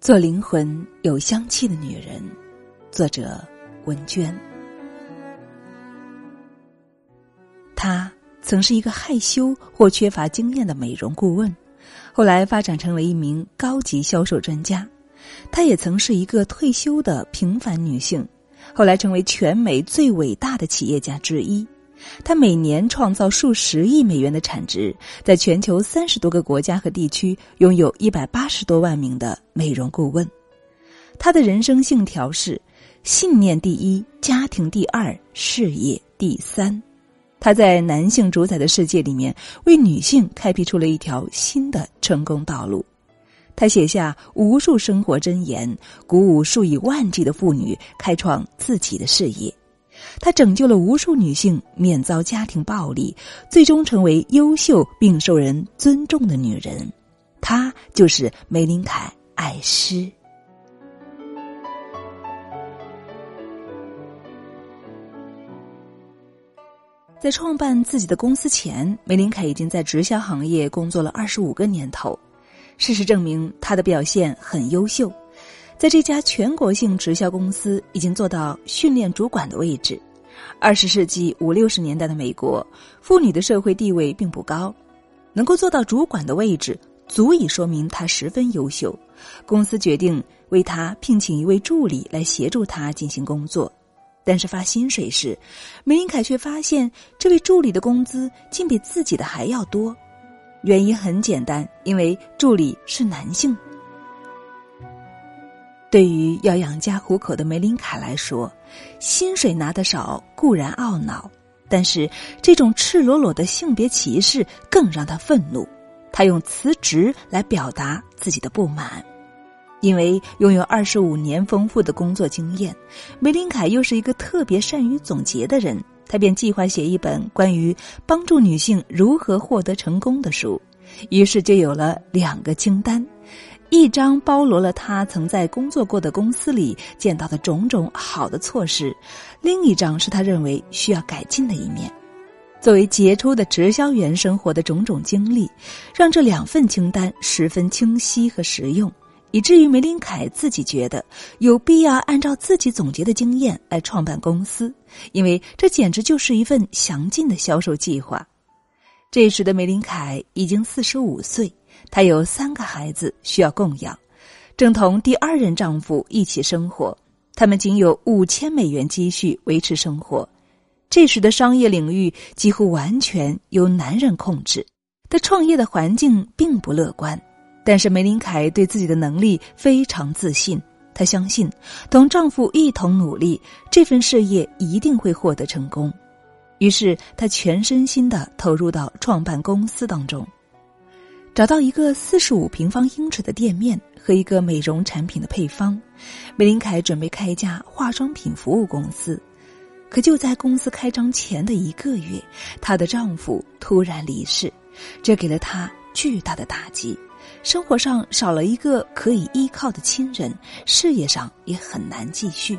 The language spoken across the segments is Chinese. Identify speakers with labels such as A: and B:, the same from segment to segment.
A: 做灵魂有香气的女人，作者文娟。她曾是一个害羞或缺乏经验的美容顾问，后来发展成为一名高级销售专家。她也曾是一个退休的平凡女性，后来成为全美最伟大的企业家之一。他每年创造数十亿美元的产值，在全球三十多个国家和地区拥有一百八十多万名的美容顾问。他的人生信条是：信念第一，家庭第二，事业第三。他在男性主宰的世界里面，为女性开辟出了一条新的成功道路。他写下无数生活箴言，鼓舞数以万计的妇女开创自己的事业。他拯救了无数女性免遭家庭暴力，最终成为优秀并受人尊重的女人。她就是梅林凯·艾诗。在创办自己的公司前，梅林凯已经在直销行业工作了二十五个年头。事实证明，他的表现很优秀。在这家全国性直销公司，已经做到训练主管的位置。二十世纪五六十年代的美国，妇女的社会地位并不高，能够做到主管的位置，足以说明她十分优秀。公司决定为她聘请一位助理来协助她进行工作，但是发薪水时，梅林凯却发现这位助理的工资竟比自己的还要多。原因很简单，因为助理是男性。对于要养家糊口的梅林卡来说，薪水拿得少固然懊恼，但是这种赤裸裸的性别歧视更让他愤怒。他用辞职来表达自己的不满，因为拥有二十五年丰富的工作经验，梅林凯又是一个特别善于总结的人，他便计划写一本关于帮助女性如何获得成功的书，于是就有了两个清单。一张包罗了他曾在工作过的公司里见到的种种好的措施，另一张是他认为需要改进的一面。作为杰出的直销员生活的种种经历，让这两份清单十分清晰和实用，以至于梅林凯自己觉得有必要按照自己总结的经验来创办公司，因为这简直就是一份详尽的销售计划。这时的梅林凯已经四十五岁。她有三个孩子需要供养，正同第二任丈夫一起生活。他们仅有五千美元积蓄维持生活。这时的商业领域几乎完全由男人控制，她创业的环境并不乐观。但是梅林凯对自己的能力非常自信，她相信同丈夫一同努力，这份事业一定会获得成功。于是她全身心的投入到创办公司当中。找到一个四十五平方英尺的店面和一个美容产品的配方，梅林凯准备开一家化妆品服务公司。可就在公司开张前的一个月，她的丈夫突然离世，这给了她巨大的打击。生活上少了一个可以依靠的亲人，事业上也很难继续。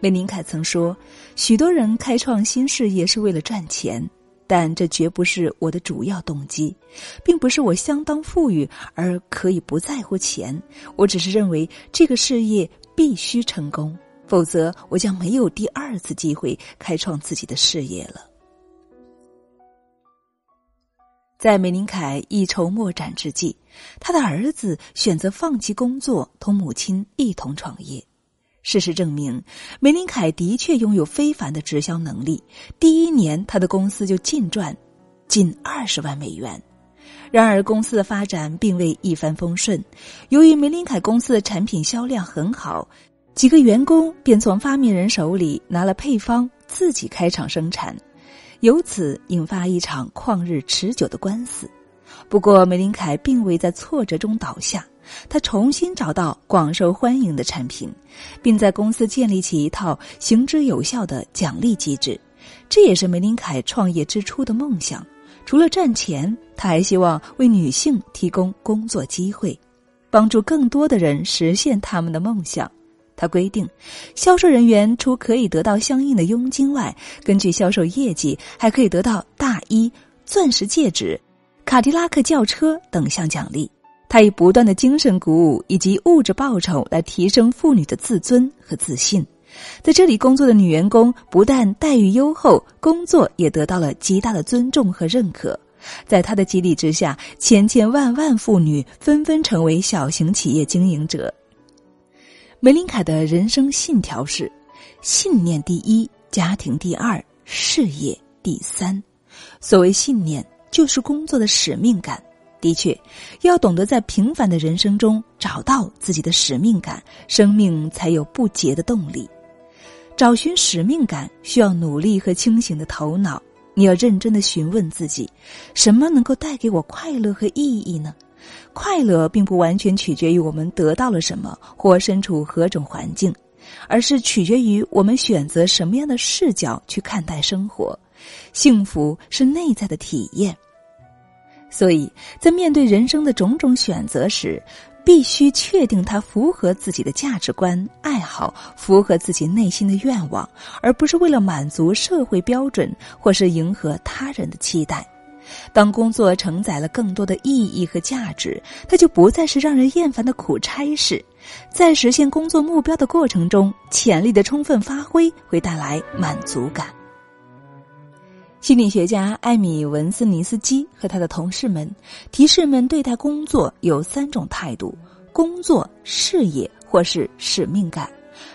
A: 梅林凯曾说：“许多人开创新事业是为了赚钱。”但这绝不是我的主要动机，并不是我相当富裕而可以不在乎钱。我只是认为这个事业必须成功，否则我将没有第二次机会开创自己的事业了。在梅林凯一筹莫展之际，他的儿子选择放弃工作，同母亲一同创业。事实证明，梅林凯的确拥有非凡的直销能力。第一年，他的公司就净赚近二十万美元。然而，公司的发展并未一帆风顺。由于梅林凯公司的产品销量很好，几个员工便从发明人手里拿了配方，自己开厂生产，由此引发一场旷日持久的官司。不过，梅林凯并未在挫折中倒下。他重新找到广受欢迎的产品，并在公司建立起一套行之有效的奖励机制。这也是梅林凯创业之初的梦想。除了赚钱，他还希望为女性提供工作机会，帮助更多的人实现他们的梦想。他规定，销售人员除可以得到相应的佣金外，根据销售业绩还可以得到大衣、钻石戒指、卡迪拉克轿车等项奖励。他以不断的精神鼓舞以及物质报酬来提升妇女的自尊和自信。在这里工作的女员工不但待遇优厚，工作也得到了极大的尊重和认可。在他的激励之下，千千万万妇女纷纷成为小型企业经营者。梅林凯的人生信条是：信念第一，家庭第二，事业第三。所谓信念，就是工作的使命感。的确，要懂得在平凡的人生中找到自己的使命感，生命才有不竭的动力。找寻使命感需要努力和清醒的头脑。你要认真的询问自己：什么能够带给我快乐和意义呢？快乐并不完全取决于我们得到了什么或身处何种环境，而是取决于我们选择什么样的视角去看待生活。幸福是内在的体验。所以在面对人生的种种选择时，必须确定它符合自己的价值观、爱好，符合自己内心的愿望，而不是为了满足社会标准或是迎合他人的期待。当工作承载了更多的意义和价值，它就不再是让人厌烦的苦差事。在实现工作目标的过程中，潜力的充分发挥会带来满足感。心理学家艾米文斯尼斯基和他的同事们提示们对待工作有三种态度：工作、事业或是使命感。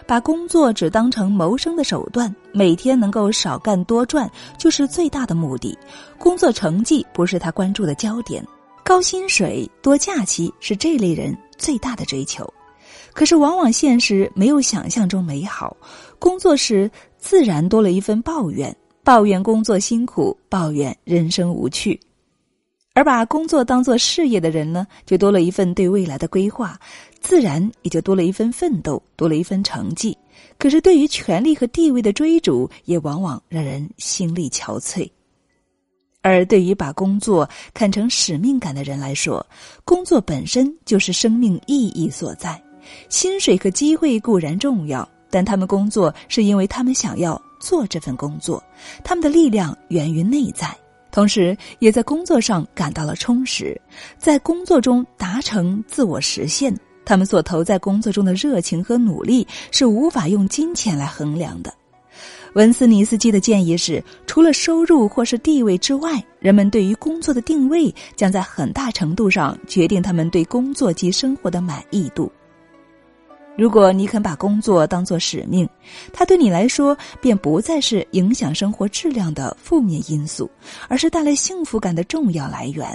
A: 把工作只当成谋生的手段，每天能够少干多赚就是最大的目的。工作成绩不是他关注的焦点，高薪水、多假期是这类人最大的追求。可是，往往现实没有想象中美好，工作时自然多了一份抱怨。抱怨工作辛苦，抱怨人生无趣，而把工作当做事业的人呢，就多了一份对未来的规划，自然也就多了一份奋斗，多了一份成绩。可是，对于权力和地位的追逐，也往往让人心力憔悴。而对于把工作看成使命感的人来说，工作本身就是生命意义所在。薪水和机会固然重要，但他们工作是因为他们想要。做这份工作，他们的力量源于内在，同时也在工作上感到了充实，在工作中达成自我实现。他们所投在工作中的热情和努力是无法用金钱来衡量的。文斯尼斯基的建议是，除了收入或是地位之外，人们对于工作的定位将在很大程度上决定他们对工作及生活的满意度。如果你肯把工作当作使命，它对你来说便不再是影响生活质量的负面因素，而是带来幸福感的重要来源。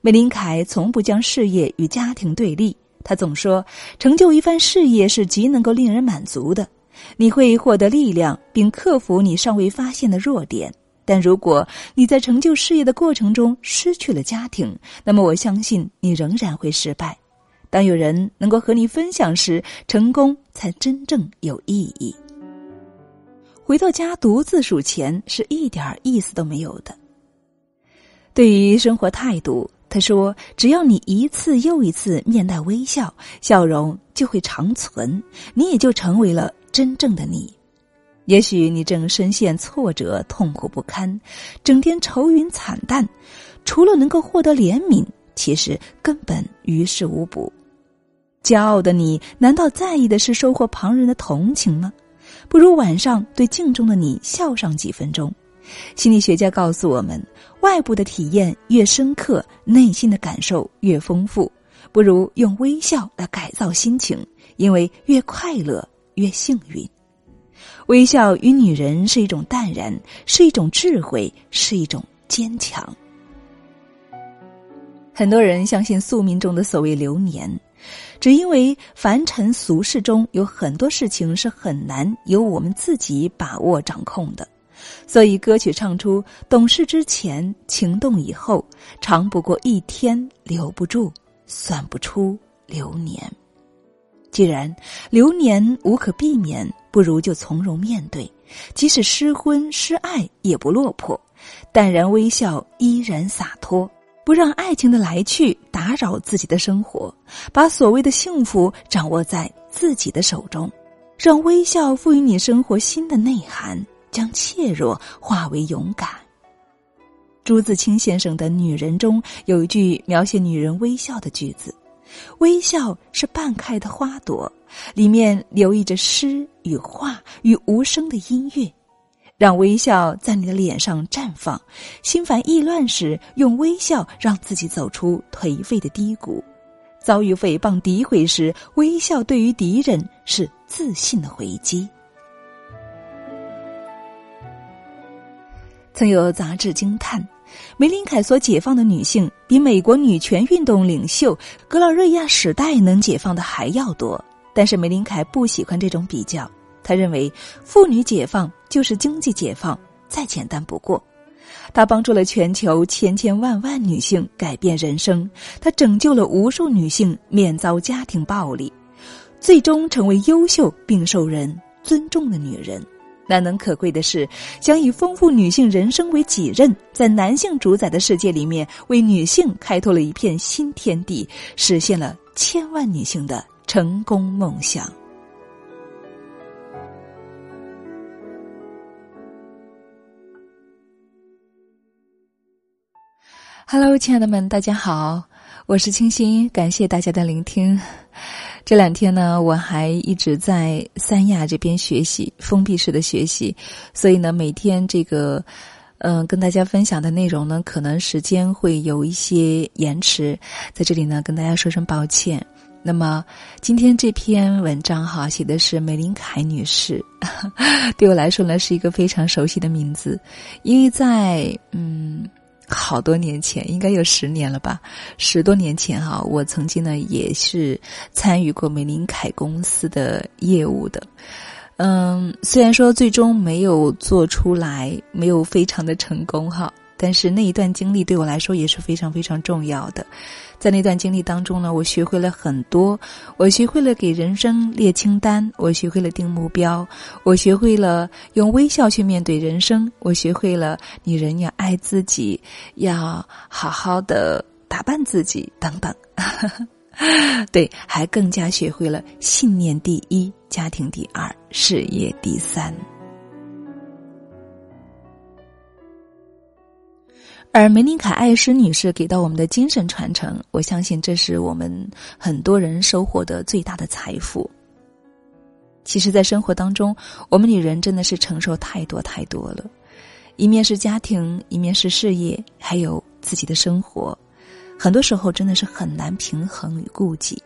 A: 梅林凯从不将事业与家庭对立，他总说，成就一番事业是极能够令人满足的，你会获得力量，并克服你尚未发现的弱点。但如果你在成就事业的过程中失去了家庭，那么我相信你仍然会失败。当有人能够和你分享时，成功才真正有意义。回到家独自数钱是一点意思都没有的。对于生活态度，他说：“只要你一次又一次面带微笑，笑容就会长存，你也就成为了真正的你。也许你正深陷挫折，痛苦不堪，整天愁云惨淡，除了能够获得怜悯。”其实根本于事无补。骄傲的你，难道在意的是收获旁人的同情吗？不如晚上对镜中的你笑上几分钟。心理学家告诉我们，外部的体验越深刻，内心的感受越丰富。不如用微笑来改造心情，因为越快乐越幸运。微笑与女人是一种淡然，是一种智慧，是一种坚强。很多人相信宿命中的所谓流年，只因为凡尘俗世中有很多事情是很难由我们自己把握掌控的，所以歌曲唱出：懂事之前，情动以后，长不过一天，留不住，算不出流年。既然流年无可避免，不如就从容面对，即使失婚失爱也不落魄，淡然微笑，依然洒脱。不让爱情的来去打扰自己的生活，把所谓的幸福掌握在自己的手中，让微笑赋予你生活新的内涵，将怯弱化为勇敢。朱自清先生的《女人》中有一句描写女人微笑的句子：“微笑是半开的花朵，里面留意着诗与画与无声的音乐。让微笑在你的脸上绽放。心烦意乱时，用微笑让自己走出颓废的低谷。遭遇诽谤诋毁时，微笑对于敌人是自信的回击。”曾有杂志惊叹，梅林凯所解放的女性比美国女权运动领袖格劳瑞亚史黛能解放的还要多。但是梅林凯不喜欢这种比较，他认为妇女解放就是经济解放，再简单不过。他帮助了全球千千万万女性改变人生，他拯救了无数女性免遭家庭暴力，最终成为优秀并受人尊重的女人。难能可贵的是，想以丰富女性人生为己任，在男性主宰的世界里面，为女性开拓了一片新天地，实现了千万女性的成功梦想。Hello，亲爱的们，大家好，我是清新，感谢大家的聆听。这两天呢，我还一直在三亚这边学习封闭式的学习，所以呢，每天这个，嗯，跟大家分享的内容呢，可能时间会有一些延迟，在这里呢，跟大家说声抱歉。那么今天这篇文章哈，写的是梅林凯女士，对我来说呢，是一个非常熟悉的名字，因为在嗯。好多年前，应该有十年了吧？十多年前哈，我曾经呢也是参与过玫琳凯公司的业务的。嗯，虽然说最终没有做出来，没有非常的成功哈。但是那一段经历对我来说也是非常非常重要的，在那段经历当中呢，我学会了很多，我学会了给人生列清单，我学会了定目标，我学会了用微笑去面对人生，我学会了女人要爱自己，要好好的打扮自己等等，对，还更加学会了信念第一，家庭第二，事业第三。而梅琳卡·艾诗女士给到我们的精神传承，我相信这是我们很多人收获的最大的财富。其实，在生活当中，我们女人真的是承受太多太多了，一面是家庭，一面是事业，还有自己的生活，很多时候真的是很难平衡与顾及。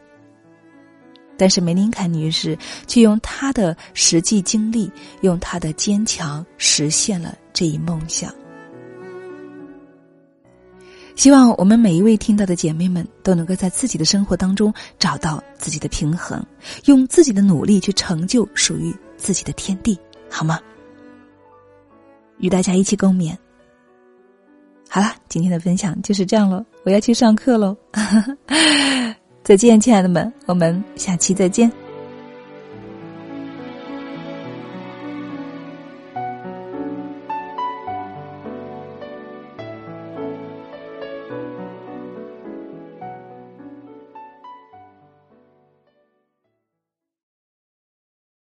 A: 但是梅琳卡女士却用她的实际经历，用她的坚强，实现了这一梦想。希望我们每一位听到的姐妹们都能够在自己的生活当中找到自己的平衡，用自己的努力去成就属于自己的天地，好吗？与大家一起共勉。好了，今天的分享就是这样了，我要去上课喽。再见，亲爱的们，我们下期再见。